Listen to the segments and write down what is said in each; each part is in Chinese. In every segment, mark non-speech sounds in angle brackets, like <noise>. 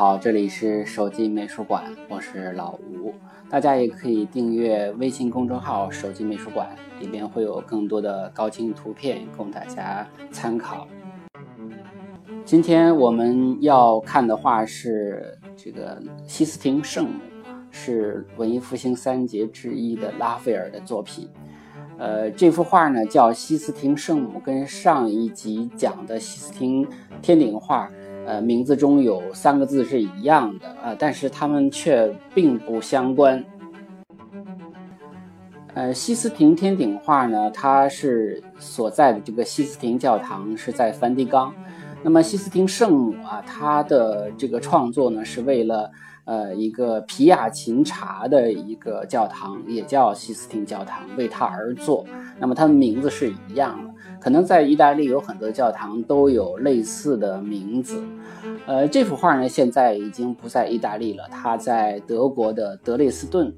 好，这里是手机美术馆，我是老吴。大家也可以订阅微信公众号“手机美术馆”，里边会有更多的高清图片供大家参考。今天我们要看的画是这个西斯廷圣母，是文艺复兴三杰之一的拉斐尔的作品。呃，这幅画呢叫西斯廷圣母，跟上一集讲的西斯廷天顶画。呃，名字中有三个字是一样的啊，但是它们却并不相关。呃，西斯廷天顶画呢，它是所在的这个西斯廷教堂是在梵蒂冈。那么西斯廷圣母啊，它的这个创作呢，是为了呃一个皮亚琴察的一个教堂，也叫西斯廷教堂，为它而做。那么它的名字是一样的。可能在意大利有很多教堂都有类似的名字，呃，这幅画呢现在已经不在意大利了，它在德国的德累斯顿，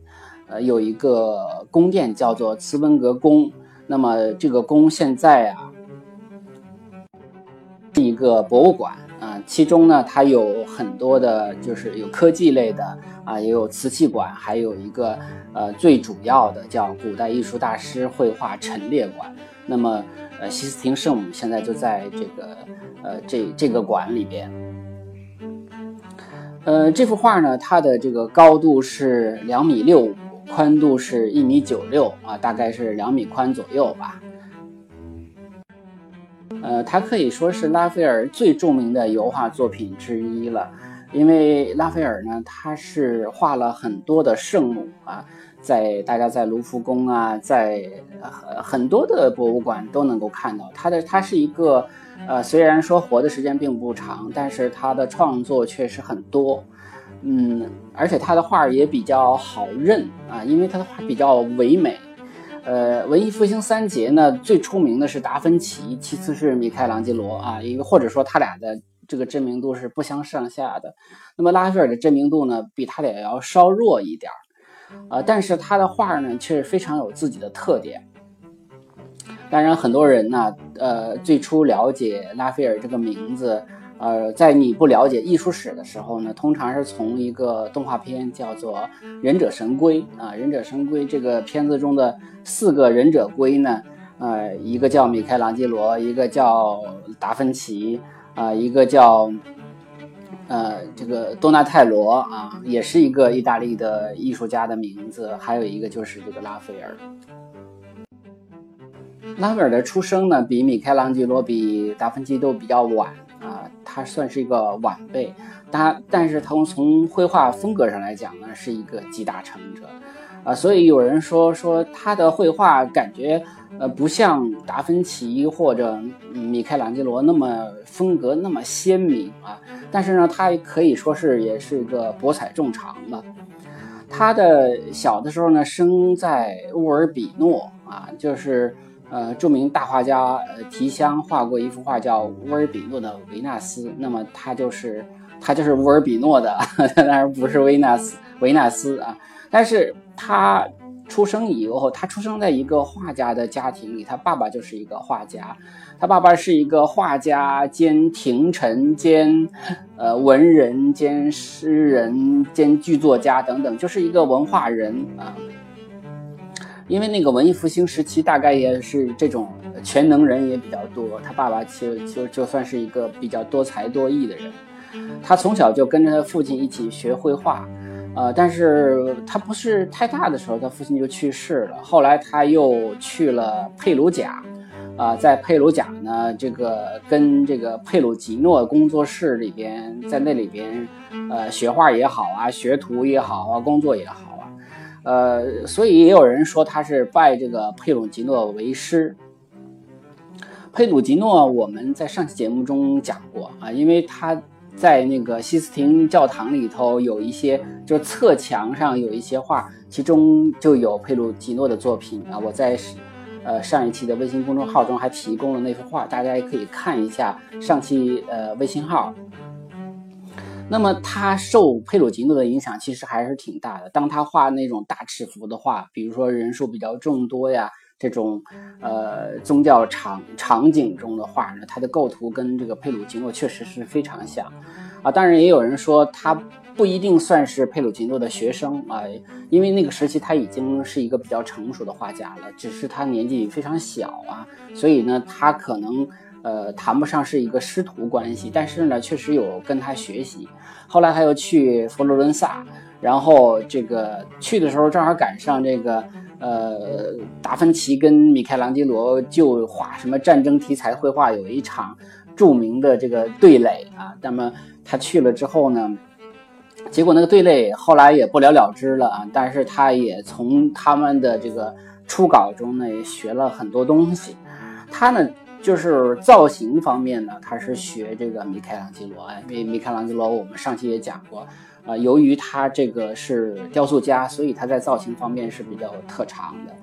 呃，有一个宫殿叫做茨文格宫。那么这个宫现在啊是一个博物馆啊，其中呢它有很多的，就是有科技类的啊，也有瓷器馆，还有一个呃最主要的叫古代艺术大师绘画陈列馆。那么呃，西斯廷圣母现在就在这个呃这这个馆里边。呃，这幅画呢，它的这个高度是两米六五，宽度是一米九六啊，大概是两米宽左右吧。呃，它可以说是拉斐尔最著名的油画作品之一了，因为拉斐尔呢，他是画了很多的圣母啊。在大家在卢浮宫啊，在很多的博物馆都能够看到他的。他是一个，呃，虽然说活的时间并不长，但是他的创作确实很多，嗯，而且他的画也比较好认啊，因为他的画比较唯美。呃，文艺复兴三杰呢，最出名的是达芬奇，其次是米开朗基罗啊，一个或者说他俩的这个知名度是不相上下的。那么拉斐尔的知名度呢，比他俩要稍弱一点儿。呃，但是他的画呢，却是非常有自己的特点。当然，很多人呢，呃，最初了解拉斐尔这个名字，呃，在你不了解艺术史的时候呢，通常是从一个动画片叫做《忍者神龟》啊，《忍者神龟》这个片子中的四个忍者龟呢，呃，一个叫米开朗基罗，一个叫达芬奇，啊，一个叫。呃，这个多纳泰罗啊，也是一个意大利的艺术家的名字。还有一个就是这个拉斐尔。拉斐尔的出生呢，比米开朗基罗、比达芬奇都比较晚啊，他算是一个晚辈。他，但是从从绘画风格上来讲呢，是一个集大成者啊。所以有人说说他的绘画感觉。呃，不像达芬奇或者米开朗基罗那么风格那么鲜明啊，但是呢，他可以说是也是个博采众长吧。他的小的时候呢，生在乌尔比诺啊，就是呃著名大画家呃提香画过一幅画叫《乌尔比诺的维纳斯》，那么他就是他就是乌尔比诺的，<laughs> 当然不是维纳斯维纳斯啊，但是他。出生以后，他出生在一个画家的家庭里，他爸爸就是一个画家，他爸爸是一个画家兼廷臣兼，呃文人兼诗人兼剧作家等等，就是一个文化人啊。因为那个文艺复兴时期，大概也是这种全能人也比较多，他爸爸就就就算是一个比较多才多艺的人，他从小就跟着他父亲一起学绘画。呃，但是他不是太大的时候，他父亲就去世了。后来他又去了佩鲁贾，啊，在佩鲁贾呢，这个跟这个佩鲁吉诺工作室里边，在那里边，呃，学画也好啊，学徒也好啊，工作也好啊，呃，所以也有人说他是拜这个佩鲁吉诺为师。佩鲁吉诺我们在上期节目中讲过啊，因为他在那个西斯廷教堂里头有一些，就是侧墙上有一些画，其中就有佩鲁吉诺的作品啊。我在呃上一期的微信公众号中还提供了那幅画，大家也可以看一下上期呃微信号。那么他受佩鲁吉诺的影响其实还是挺大的。当他画那种大尺幅的画，比如说人数比较众多呀，这种呃宗教场场景中的画呢，它的构图跟这个佩鲁吉诺确实是非常像啊。当然也有人说他不一定算是佩鲁吉诺的学生啊，因为那个时期他已经是一个比较成熟的画家了，只是他年纪非常小啊，所以呢他可能。呃，谈不上是一个师徒关系，但是呢，确实有跟他学习。后来他又去佛罗伦萨，然后这个去的时候正好赶上这个呃，达芬奇跟米开朗基罗就画什么战争题材绘画有一场著名的这个对垒啊。那么他去了之后呢，结果那个对垒后来也不了了之了啊。但是他也从他们的这个初稿中呢，也学了很多东西。他呢。就是造型方面呢，他是学这个米开朗基罗，因为米开朗基罗我们上期也讲过，啊，由于他这个是雕塑家，所以他在造型方面是比较特长的。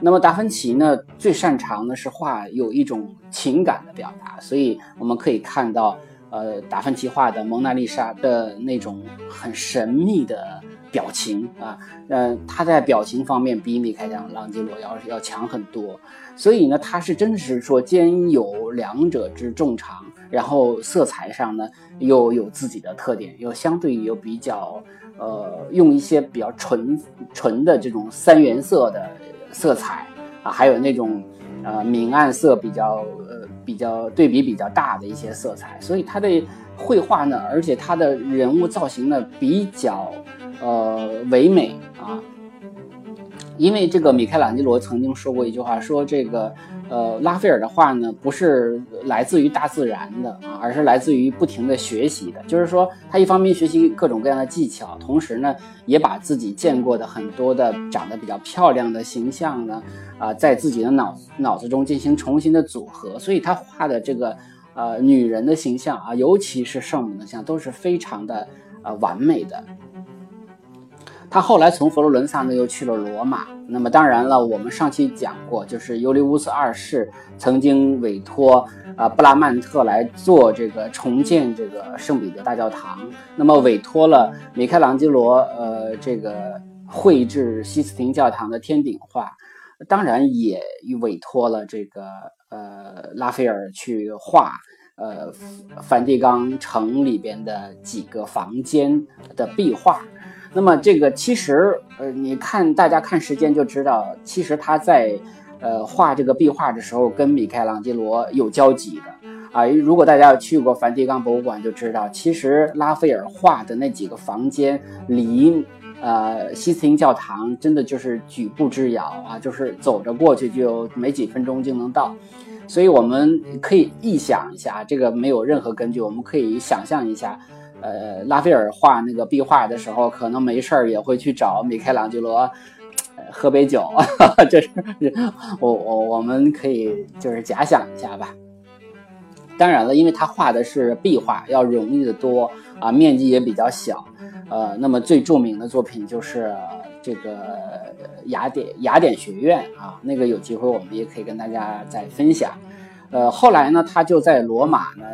那么达芬奇呢，最擅长的是画有一种情感的表达，所以我们可以看到，呃，达芬奇画的蒙娜丽莎的那种很神秘的。表情啊，嗯，他在表情方面比米开朗基罗要要强很多，所以呢，他是真的是说兼有两者之众长，然后色彩上呢又有自己的特点，又相对于又比较，呃，用一些比较纯纯的这种三原色的色彩啊，还有那种呃明暗色比较呃比较对比比较大的一些色彩，所以他的绘画呢，而且他的人物造型呢比较。呃，唯美啊，因为这个米开朗基罗曾经说过一句话，说这个呃拉斐尔的画呢，不是来自于大自然的啊，而是来自于不停的学习的。就是说，他一方面学习各种各样的技巧，同时呢，也把自己见过的很多的长得比较漂亮的形象呢，啊，在自己的脑脑子中进行重新的组合，所以他画的这个呃女人的形象啊，尤其是圣母的像，都是非常的呃完美的。他后来从佛罗伦萨呢又去了罗马。那么当然了，我们上期讲过，就是尤利乌斯二世曾经委托啊布拉曼特来做这个重建这个圣彼得大教堂。那么委托了米开朗基罗呃这个绘制西斯廷教堂的天顶画，当然也委托了这个呃拉斐尔去画呃梵蒂冈城里边的几个房间的壁画。那么这个其实，呃，你看大家看时间就知道，其实他在，呃，画这个壁画的时候跟米开朗基罗有交集的啊。如果大家去过梵蒂冈博物馆，就知道，其实拉斐尔画的那几个房间离，呃，西斯廷教堂真的就是举步之遥啊，就是走着过去就没几分钟就能到。所以我们可以臆想一下，这个没有任何根据，我们可以想象一下。呃，拉斐尔画那个壁画的时候，可能没事儿也会去找米开朗基罗，喝杯酒，<laughs> 这是我我我们可以就是假想一下吧。当然了，因为他画的是壁画，要容易的多啊，面积也比较小。呃，那么最著名的作品就是这个雅典雅典学院啊，那个有机会我们也可以跟大家再分享。呃，后来呢，他就在罗马呢。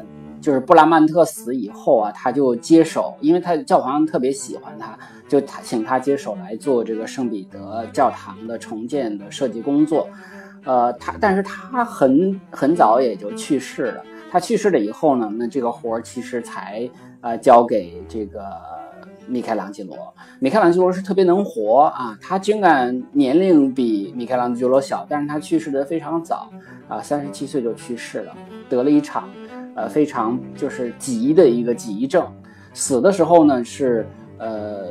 就是布拉曼特死以后啊，他就接手，因为他教皇特别喜欢他，就他请他接手来做这个圣彼得教堂的重建的设计工作。呃，他但是他很很早也就去世了。他去世了以后呢，那这个活儿其实才呃交给这个米开朗基罗。米开朗基罗是特别能活啊，他尽管年龄比米开朗基罗小，但是他去世的非常早啊，三十七岁就去世了，得了一场。呃，非常就是急的一个急症，死的时候呢是呃，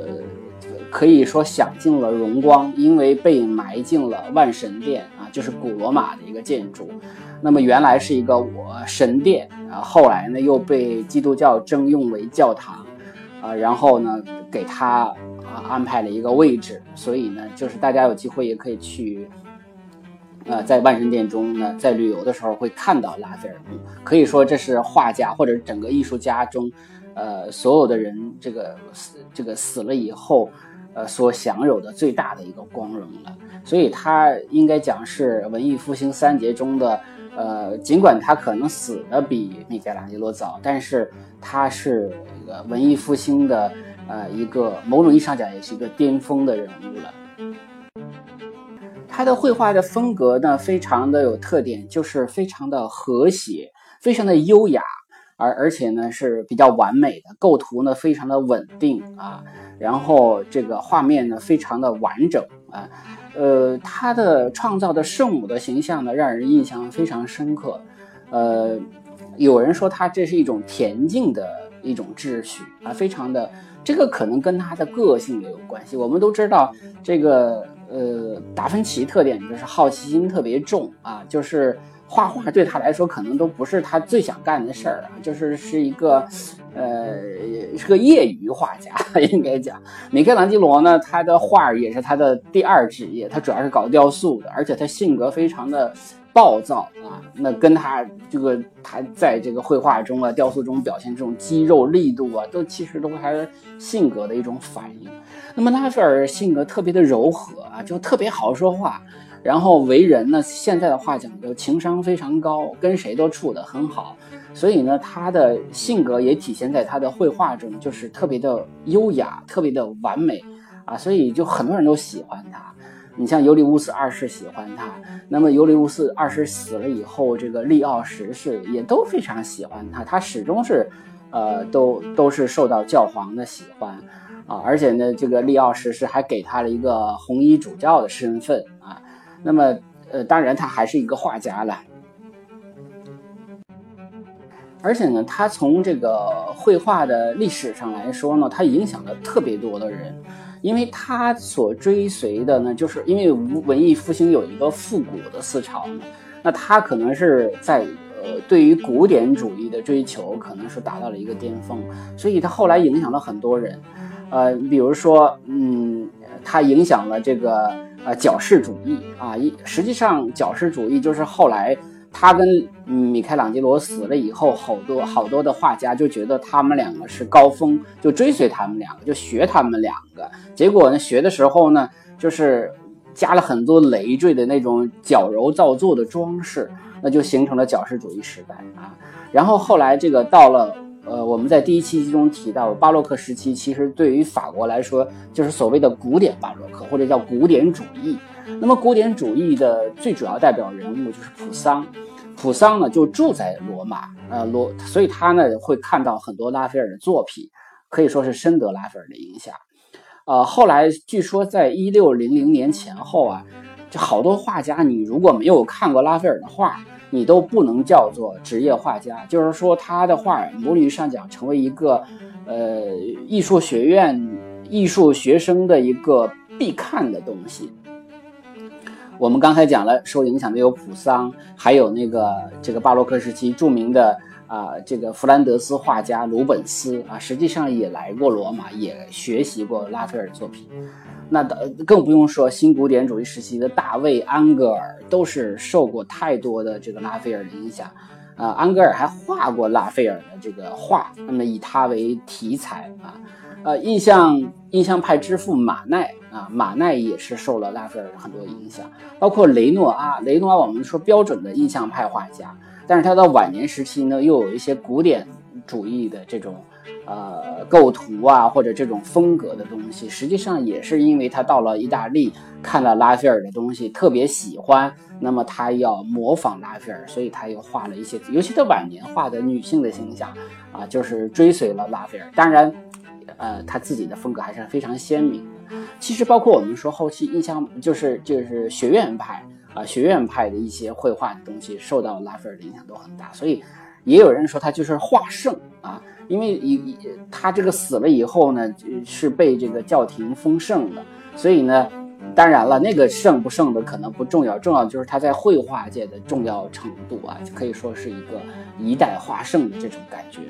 可以说享尽了荣光，因为被埋进了万神殿啊，就是古罗马的一个建筑。那么原来是一个我神殿啊，后来呢又被基督教征用为教堂啊，然后呢给他啊安排了一个位置，所以呢就是大家有机会也可以去呃，在万神殿中呢，在旅游的时候会看到拉斐尔墓，可以说这是画家或者整个艺术家中，呃，所有的人这个死这个死了以后，呃，所享有的最大的一个光荣了。所以他应该讲是文艺复兴三杰中的，呃，尽管他可能死的比米开朗基罗早，但是他是文艺复兴的，呃，一个某种意义上讲也是一个巅峰的人物了。他的绘画的风格呢，非常的有特点，就是非常的和谐，非常的优雅，而而且呢是比较完美的构图呢，非常的稳定啊，然后这个画面呢非常的完整啊，呃，他的创造的圣母的形象呢，让人印象非常深刻，呃，有人说他这是一种恬静的一种秩序啊，非常的，这个可能跟他的个性也有关系。我们都知道这个。呃，达芬奇特点就是好奇心特别重啊，就是画画对他来说可能都不是他最想干的事儿啊，就是是一个，呃，是个业余画家 <laughs> 应该讲。米开朗基罗呢，他的画也是他的第二职业，他主要是搞雕塑的，而且他性格非常的暴躁啊，那跟他这个他在这个绘画中啊、雕塑中表现这种肌肉力度啊，都其实都还是性格的一种反应。那么拉斐尔性格特别的柔和啊，就特别好说话，然后为人呢，现在的话讲究情商非常高，跟谁都处得很好，所以呢，他的性格也体现在他的绘画中，就是特别的优雅，特别的完美啊，所以就很多人都喜欢他。你像尤利乌斯二世喜欢他，那么尤利乌斯二世死了以后，这个利奥十世也都非常喜欢他，他始终是，呃，都都是受到教皇的喜欢。啊，而且呢，这个利奥十世还给他了一个红衣主教的身份啊。那么，呃，当然他还是一个画家了。而且呢，他从这个绘画的历史上来说呢，他影响了特别多的人，因为他所追随的呢，就是因为文艺复兴有一个复古的思潮嘛，那他可能是在。呃，对于古典主义的追求，可能是达到了一个巅峰，所以他后来影响了很多人。呃，比如说，嗯，他影响了这个呃矫饰主义啊，一实际上矫饰主义就是后来他跟米开朗基罗死了以后，好多好多的画家就觉得他们两个是高峰，就追随他们两个，就学他们两个。结果呢，学的时候呢，就是加了很多累赘的那种矫揉造作的装饰。那就形成了矫饰主义时代啊，然后后来这个到了，呃，我们在第一期中提到巴洛克时期，其实对于法国来说，就是所谓的古典巴洛克或者叫古典主义。那么古典主义的最主要代表人物就是普桑，普桑呢就住在罗马，呃罗，所以他呢会看到很多拉斐尔的作品，可以说是深得拉斐尔的影响。呃，后来据说在一六零零年前后啊。就好多画家，你如果没有看过拉斐尔的画，你都不能叫做职业画家。就是说，他的画母语上讲，成为一个呃艺术学院艺术学生的一个必看的东西。我们刚才讲了，受影响的有普桑，还有那个这个巴洛克时期著名的。啊，这个弗兰德斯画家鲁本斯啊，实际上也来过罗马，也学习过拉斐尔作品。那更不用说新古典主义时期的大卫安格尔，都是受过太多的这个拉斐尔的影响。啊，安格尔还画过拉斐尔的这个画，那么以他为题材啊。呃，印象印象派之父马奈啊，马奈也是受了拉斐尔很多影响，包括雷诺阿，雷诺阿我们说标准的印象派画家。但是他到晚年时期呢，又有一些古典主义的这种，呃，构图啊，或者这种风格的东西，实际上也是因为他到了意大利看了拉斐尔的东西，特别喜欢，那么他要模仿拉斐尔，所以他又画了一些，尤其他晚年画的女性的形象，啊，就是追随了拉斐尔。当然，呃，他自己的风格还是非常鲜明。其实包括我们说后期印象，就是就是学院派。啊，学院派的一些绘画的东西受到拉斐尔的影响都很大，所以也有人说他就是画圣啊，因为以他这个死了以后呢，是被这个教廷封圣的，所以呢，当然了，那个圣不圣的可能不重要，重要就是他在绘画界的重要程度啊，可以说是一个一代画圣的这种感觉。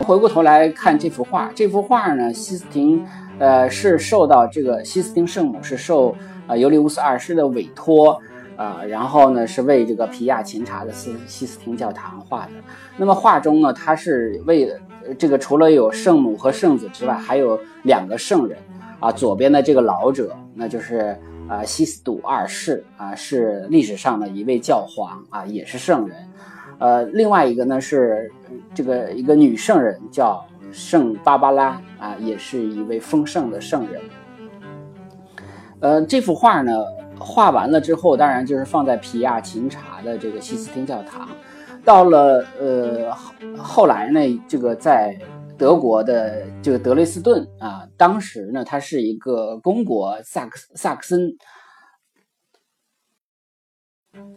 回过头来看这幅画，这幅画呢，西斯廷，呃，是受到这个西斯汀圣母是受。呃，尤利乌斯二世的委托，啊，然后呢是为这个皮亚琴察的西西斯汀教堂画的。那么画中呢，它是为这个除了有圣母和圣子之外，还有两个圣人啊。左边的这个老者，那就是啊西斯笃二世啊，是历史上的一位教皇啊，也是圣人。呃，另外一个呢是这个一个女圣人，叫圣芭芭拉啊，也是一位丰盛的圣人。呃，这幅画呢画完了之后，当然就是放在皮亚琴察的这个西斯廷教堂。到了呃后来呢，这个在德国的这个德累斯顿啊，当时呢它是一个公国，萨克萨克森。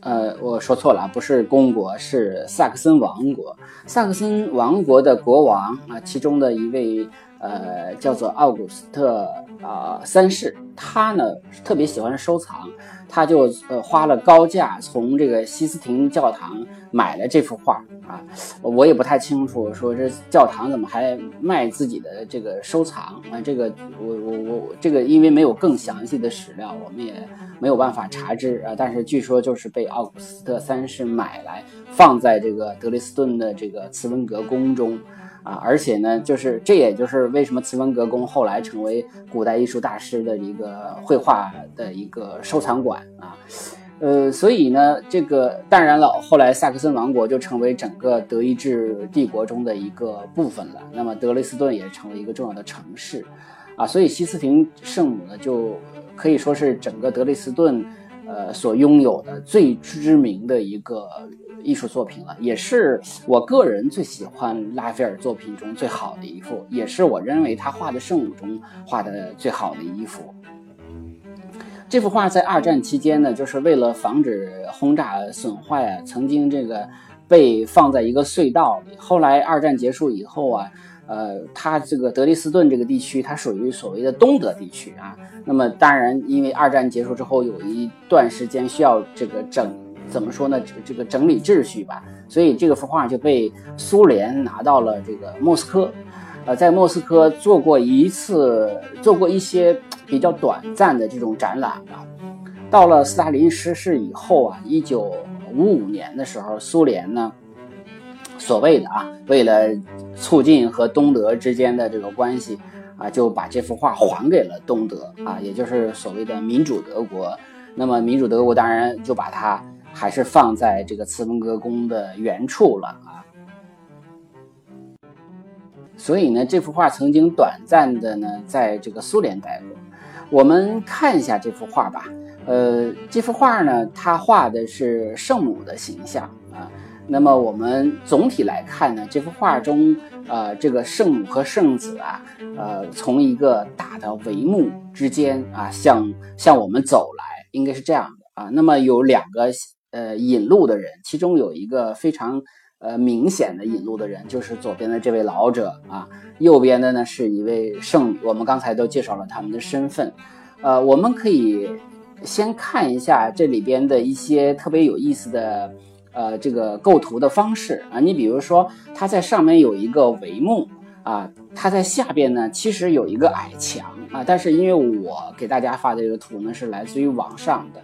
呃，我说错了，不是公国，是萨克森王国。萨克森王国的国王啊，其中的一位呃，叫做奥古斯特啊三世，他呢特别喜欢收藏。他就呃花了高价从这个西斯廷教堂买了这幅画啊，我也不太清楚，说这教堂怎么还卖自己的这个收藏啊？这个我我我这个因为没有更详细的史料，我们也没有办法查知啊。但是据说就是被奥古斯特三世买来放在这个德累斯顿的这个茨文格宫中。啊，而且呢，就是这也就是为什么茨文格宫后来成为古代艺术大师的一个绘画的一个收藏馆啊，呃，所以呢，这个当然了，后来萨克森王国就成为整个德意志帝国中的一个部分了，那么德累斯顿也成为一个重要的城市，啊，所以西斯廷圣母呢，就可以说是整个德累斯顿，呃，所拥有的最知名的一个。艺术作品了，也是我个人最喜欢拉斐尔作品中最好的一幅，也是我认为他画的圣母中画的最好的一幅。这幅画在二战期间呢，就是为了防止轰炸损坏啊，曾经这个被放在一个隧道里。后来二战结束以后啊，呃，它这个德累斯顿这个地区，它属于所谓的东德地区啊。那么当然，因为二战结束之后有一段时间需要这个整。怎么说呢？这这个整理秩序吧，所以这个幅画就被苏联拿到了这个莫斯科，呃，在莫斯科做过一次，做过一些比较短暂的这种展览吧。到了斯大林逝世以后啊，一九五五年的时候，苏联呢，所谓的啊，为了促进和东德之间的这个关系啊，就把这幅画还给了东德啊，也就是所谓的民主德国。那么民主德国当然就把它。还是放在这个茨文格宫的原处了啊，所以呢，这幅画曾经短暂的呢，在这个苏联待过。我们看一下这幅画吧。呃，这幅画呢，它画的是圣母的形象啊。那么我们总体来看呢，这幅画中，呃，这个圣母和圣子啊，呃，从一个大的帷幕之间啊，向向我们走来，应该是这样的啊。那么有两个。呃，引路的人，其中有一个非常呃明显的引路的人，就是左边的这位老者啊，右边的呢是一位圣女。我们刚才都介绍了他们的身份，呃，我们可以先看一下这里边的一些特别有意思的呃这个构图的方式啊。你比如说，它在上面有一个帷幕啊，它在下边呢其实有一个矮墙啊，但是因为我给大家发的这个图呢是来自于网上的。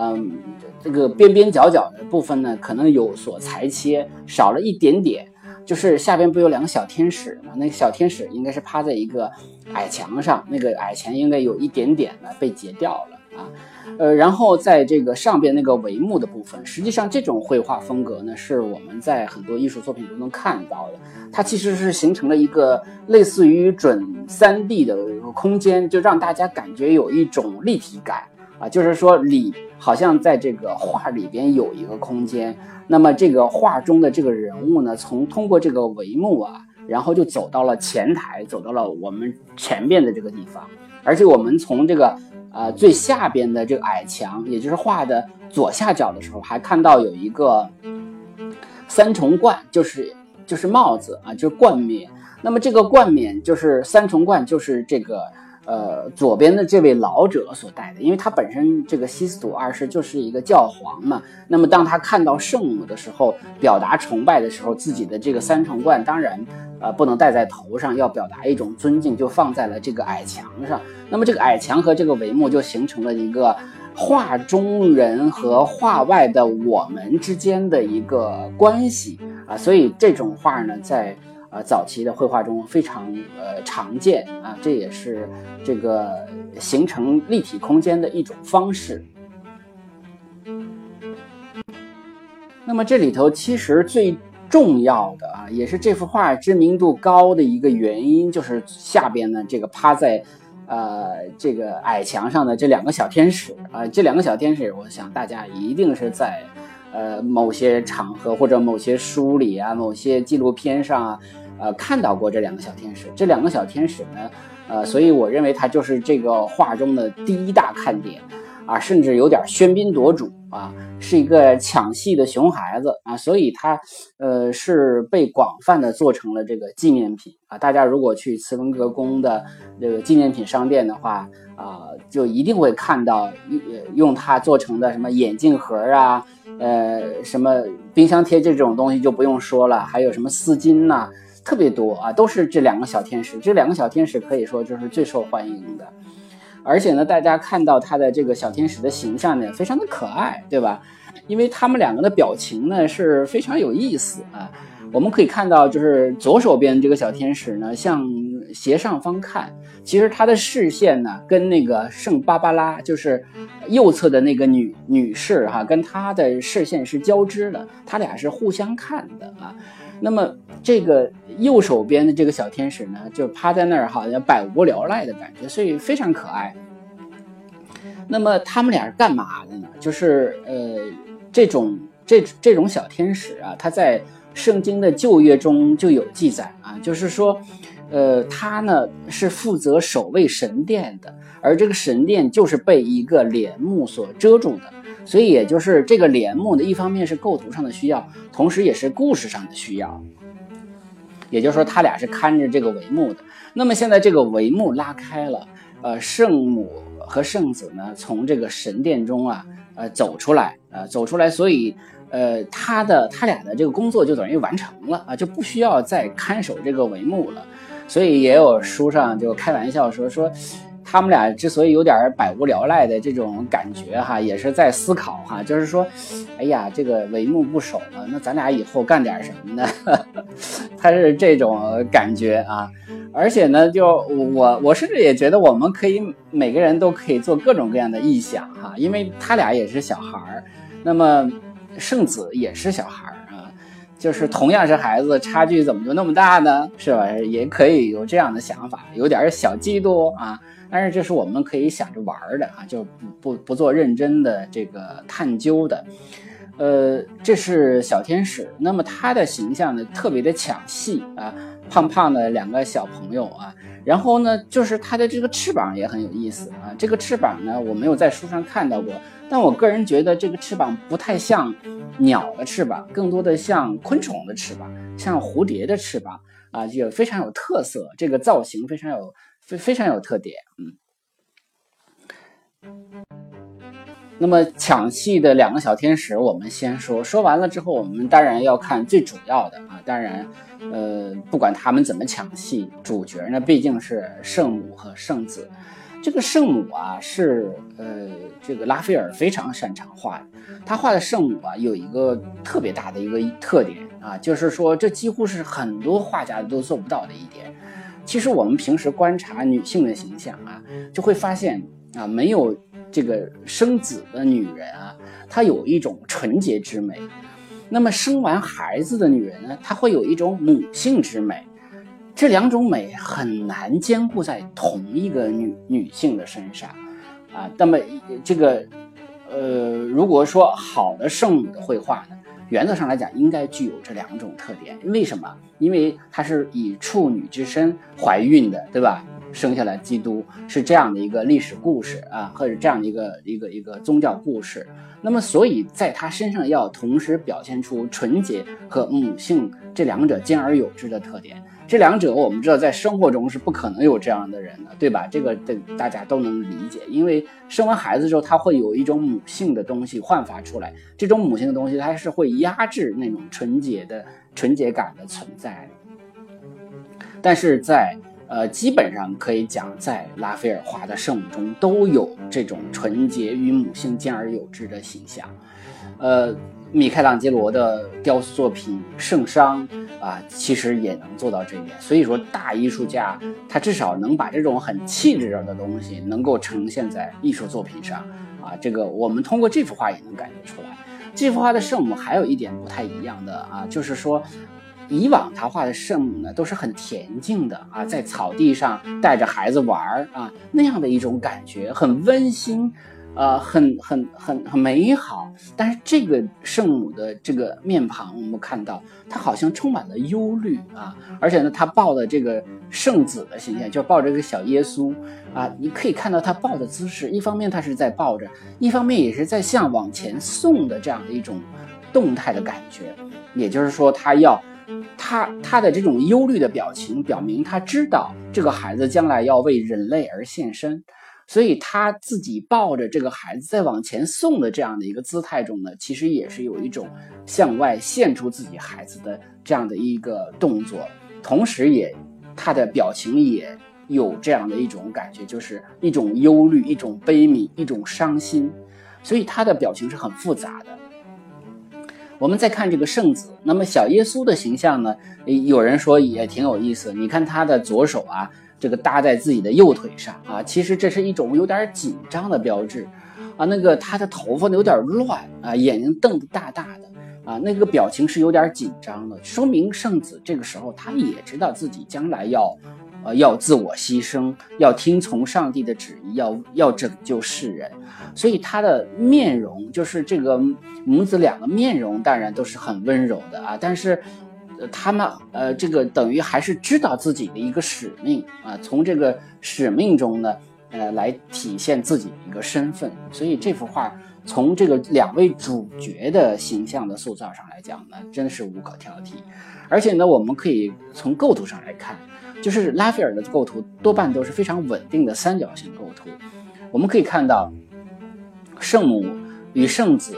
嗯，这个边边角角的部分呢，可能有所裁切，少了一点点。就是下边不有两个小天使吗？那个小天使应该是趴在一个矮墙上，那个矮墙应该有一点点的被截掉了啊。呃，然后在这个上边那个帷幕的部分，实际上这种绘画风格呢，是我们在很多艺术作品中能看到的。它其实是形成了一个类似于准三 D 的空间，就让大家感觉有一种立体感。啊，就是说里好像在这个画里边有一个空间，那么这个画中的这个人物呢，从通过这个帷幕啊，然后就走到了前台，走到了我们前面的这个地方，而且我们从这个呃最下边的这个矮墙，也就是画的左下角的时候，还看到有一个三重冠，就是就是帽子啊，就是冠冕。那么这个冠冕就是三重冠，就是这个。呃，左边的这位老者所戴的，因为他本身这个西斯笃二世就是一个教皇嘛。那么当他看到圣母的时候，表达崇拜的时候，自己的这个三重冠当然呃不能戴在头上，要表达一种尊敬，就放在了这个矮墙上。那么这个矮墙和这个帷幕就形成了一个画中人和画外的我们之间的一个关系啊，所以这种画呢，在呃早期的绘画中非常呃常见啊，这也是这个形成立体空间的一种方式。那么这里头其实最重要的啊，也是这幅画知名度高的一个原因，就是下边呢这个趴在，呃这个矮墙上的这两个小天使啊，这两个小天使，我想大家一定是在，呃某些场合或者某些书里啊，某些纪录片上啊，呃看到过这两个小天使。这两个小天使呢，呃，所以我认为它就是这个画中的第一大看点。啊，甚至有点喧宾夺主啊，是一个抢戏的熊孩子啊，所以它，呃，是被广泛的做成了这个纪念品啊。大家如果去茨文格宫的这个纪念品商店的话啊，就一定会看到用用它做成的什么眼镜盒啊，呃，什么冰箱贴这种东西就不用说了，还有什么丝巾呐，特别多啊，都是这两个小天使。这两个小天使可以说就是最受欢迎的。而且呢，大家看到他的这个小天使的形象呢，非常的可爱，对吧？因为他们两个的表情呢是非常有意思啊。我们可以看到，就是左手边这个小天使呢，像斜上方看，其实他的视线呢，跟那个圣芭芭拉，就是右侧的那个女女士哈，跟他的视线是交织的，他俩是互相看的啊。那么这个右手边的这个小天使呢，就趴在那儿，好像百无聊赖的感觉，所以非常可爱。那么他们俩是干嘛的呢？就是呃，这种这这种小天使啊，他在圣经的旧约中就有记载啊，就是说，呃，他呢是负责守卫神殿的，而这个神殿就是被一个帘幕所遮住的。所以，也就是这个帘幕呢，一方面是构图上的需要，同时也是故事上的需要。也就是说，他俩是看着这个帷幕的。那么现在这个帷幕拉开了，呃，圣母和圣子呢，从这个神殿中啊，呃，走出来，呃，走出来，所以，呃，他的他俩的这个工作就等于完成了啊，就不需要再看守这个帷幕了。所以也有书上就开玩笑说说。他们俩之所以有点百无聊赖的这种感觉哈，也是在思考哈，就是说，哎呀，这个帷幕不守了，那咱俩以后干点什么呢？<laughs> 他是这种感觉啊，而且呢，就我我甚至也觉得我们可以每个人都可以做各种各样的臆想哈，因为他俩也是小孩儿，那么圣子也是小孩儿，就是同样是孩子，差距怎么就那么大呢？是吧？也可以有这样的想法，有点小嫉妒啊。但是这是我们可以想着玩的啊，就不不不做认真的这个探究的。呃，这是小天使，那么他的形象呢特别的抢戏啊，胖胖的两个小朋友啊，然后呢就是它的这个翅膀也很有意思啊，这个翅膀呢我没有在书上看到过，但我个人觉得这个翅膀不太像鸟的翅膀，更多的像昆虫的翅膀，像蝴蝶的翅膀啊，也非常有特色，这个造型非常有。非非常有特点，嗯。那么抢戏的两个小天使，我们先说说完了之后，我们当然要看最主要的。当然，呃，不管他们怎么抢戏，主角呢毕竟是圣母和圣子。这个圣母啊，是呃，这个拉斐尔非常擅长画的。他画的圣母啊，有一个特别大的一个特点啊，就是说这几乎是很多画家都做不到的一点。其实我们平时观察女性的形象啊，就会发现啊，没有这个生子的女人啊，她有一种纯洁之美；那么生完孩子的女人呢，她会有一种母性之美。这两种美很难兼顾在同一个女女性的身上啊。那么这个呃，如果说好的圣母的绘画呢？原则上来讲，应该具有这两种特点。为什么？因为她是以处女之身怀孕的，对吧？生下来基督是这样的一个历史故事啊，或者这样的一个一个一个宗教故事。那么，所以在他身上要同时表现出纯洁和母性这两者兼而有之的特点。这两者我们知道，在生活中是不可能有这样的人的，对吧？这个的大家都能理解，因为生完孩子之后，他会有一种母性的东西焕发出来，这种母性的东西，它是会压制那种纯洁的纯洁感的存在。但是在呃，基本上可以讲，在拉斐尔画的圣母中都有这种纯洁与母性兼而有之的形象。呃，米开朗基罗的雕塑作品《圣殇》啊，其实也能做到这一点。所以说，大艺术家他至少能把这种很气质的东西能够呈现在艺术作品上啊。这个我们通过这幅画也能感觉出来。这幅画的圣母还有一点不太一样的啊，就是说。以往他画的圣母呢，都是很恬静的啊，在草地上带着孩子玩儿啊，那样的一种感觉，很温馨，呃，很很很很美好。但是这个圣母的这个面庞，我们看到她好像充满了忧虑啊，而且呢，她抱的这个圣子的形象，就抱着个小耶稣啊，你可以看到她抱的姿势，一方面她是在抱着，一方面也是在向往前送的这样的一种动态的感觉，也就是说，她要。他他的这种忧虑的表情，表明他知道这个孩子将来要为人类而献身，所以他自己抱着这个孩子在往前送的这样的一个姿态中呢，其实也是有一种向外献出自己孩子的这样的一个动作，同时也他的表情也有这样的一种感觉，就是一种忧虑、一种悲悯、一种伤心，所以他的表情是很复杂的。我们再看这个圣子，那么小耶稣的形象呢？有人说也挺有意思。你看他的左手啊，这个搭在自己的右腿上啊，其实这是一种有点紧张的标志啊。那个他的头发有点乱啊，眼睛瞪得大大的啊，那个表情是有点紧张的，说明圣子这个时候他也知道自己将来要。呃，要自我牺牲，要听从上帝的旨意，要要拯救世人，所以他的面容就是这个母子两个面容，当然都是很温柔的啊。但是，他们呃，这个等于还是知道自己的一个使命啊，从这个使命中呢，呃，来体现自己的一个身份。所以这幅画从这个两位主角的形象的塑造上来讲呢，真是无可挑剔。而且呢，我们可以从构图上来看。就是拉斐尔的构图多半都是非常稳定的三角形构图，我们可以看到圣母与圣子，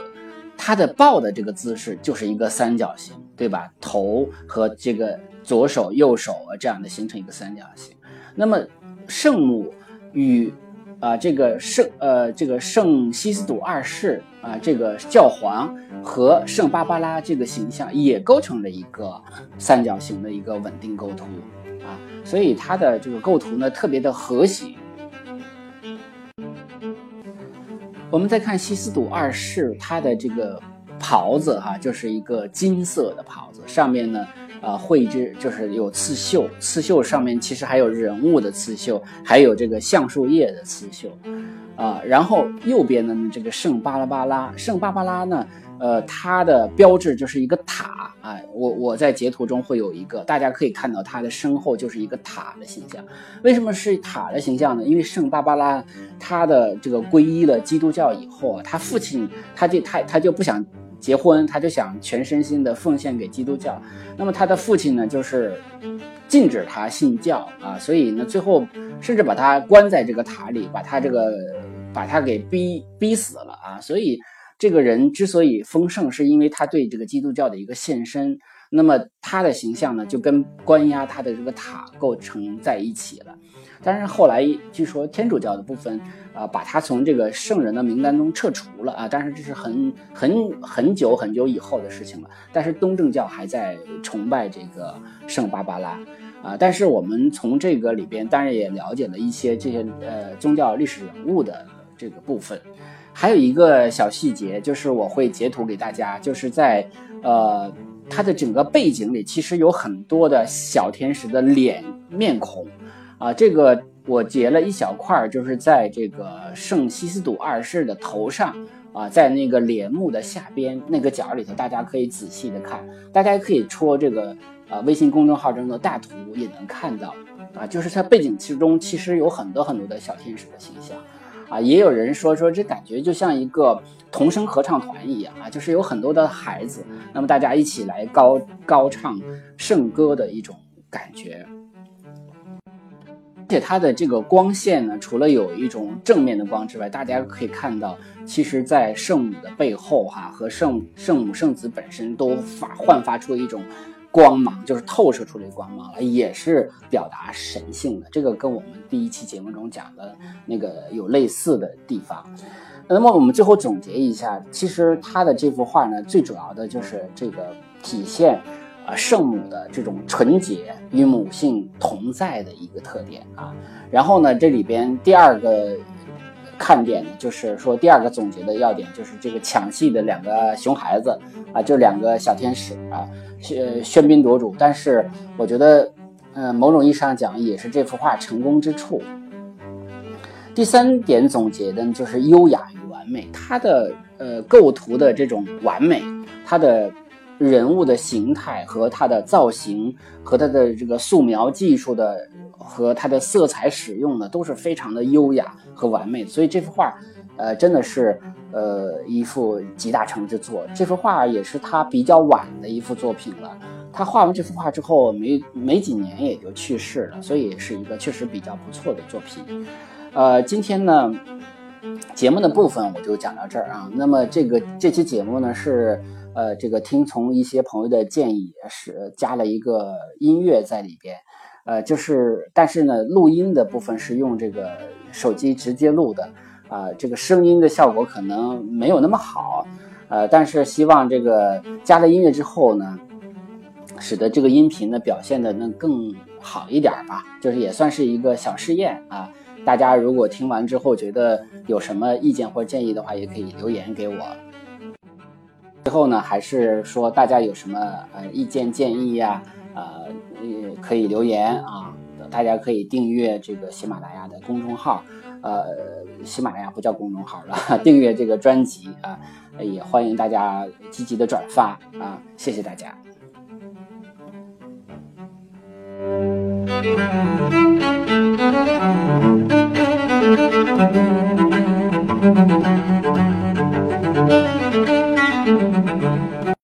他的抱的这个姿势就是一个三角形，对吧？头和这个左手右手啊这样的形成一个三角形。那么圣母与啊这个圣呃这个圣西斯笃二世啊这个教皇和圣芭芭拉这个形象也构成了一个三角形的一个稳定构图。啊，所以它的这个构图呢特别的和谐。我们再看西斯笃二世，他的这个袍子哈，就是一个金色的袍子，上面呢，呃，绘制就是有刺绣，刺绣上面其实还有人物的刺绣，还有这个橡树叶的刺绣，啊，然后右边的呢，这个圣巴拉巴拉，圣巴巴拉呢。呃，它的标志就是一个塔啊，我我在截图中会有一个，大家可以看到它的身后就是一个塔的形象。为什么是塔的形象呢？因为圣芭芭拉他的这个皈依了基督教以后啊，他父亲他就他他就不想结婚，他就想全身心的奉献给基督教。那么他的父亲呢，就是禁止他信教啊，所以呢，最后甚至把他关在这个塔里，把他这个把他给逼逼死了啊，所以。这个人之所以丰盛，是因为他对这个基督教的一个献身。那么他的形象呢，就跟关押他的这个塔构成在一起了。但是后来据说天主教的部分啊，把他从这个圣人的名单中撤除了啊。但是这是很很很久很久以后的事情了。但是东正教还在崇拜这个圣芭芭拉啊。但是我们从这个里边，当然也了解了一些这些呃宗教历史人物的这个部分。还有一个小细节，就是我会截图给大家，就是在呃它的整个背景里，其实有很多的小天使的脸面孔啊。这个我截了一小块，就是在这个圣西斯笃二世的头上啊，在那个帘幕的下边那个角里头，大家可以仔细的看，大家可以戳这个呃微信公众号中的大图也能看到啊，就是它背景其中其实有很多很多的小天使的形象。啊，也有人说说这感觉就像一个童声合唱团一样啊，就是有很多的孩子，那么大家一起来高高唱圣歌的一种感觉。而且它的这个光线呢，除了有一种正面的光之外，大家可以看到，其实在圣母的背后哈和圣圣母圣子本身都发焕发出一种光芒，就是透射出来光芒了，也是表达神性的。这个跟我们第一期节目中讲的那个有类似的地方。那么我们最后总结一下，其实他的这幅画呢，最主要的就是这个体现，呃，圣母的这种纯洁与母性同在的一个特点啊。然后呢，这里边第二个看点就是说，第二个总结的要点就是这个抢戏的两个熊孩子啊，就两个小天使啊，喧喧宾夺主。但是我觉得，呃，某种意义上讲，也是这幅画成功之处。第三点总结的就是优雅与完美，它的呃构图的这种完美，它的人物的形态和它的造型和它的这个素描技术的和它的色彩使用的都是非常的优雅和完美，所以这幅画，呃真的是呃一幅集大成之作。这幅画也是他比较晚的一幅作品了，他画完这幅画之后没没几年也就去世了，所以也是一个确实比较不错的作品。呃，今天呢，节目的部分我就讲到这儿啊。那么这个这期节目呢是呃这个听从一些朋友的建议，是加了一个音乐在里边，呃就是但是呢录音的部分是用这个手机直接录的啊，这个声音的效果可能没有那么好，呃但是希望这个加了音乐之后呢，使得这个音频呢表现的能更好一点吧，就是也算是一个小试验啊。大家如果听完之后觉得有什么意见或建议的话，也可以留言给我。后呢，还是说大家有什么呃意见建议呀，呃，可以留言啊。大家可以订阅这个喜马拉雅的公众号，呃，喜马拉雅不叫公众号了，<laughs> 订阅这个专辑啊，也欢迎大家积极的转发啊，谢谢大家。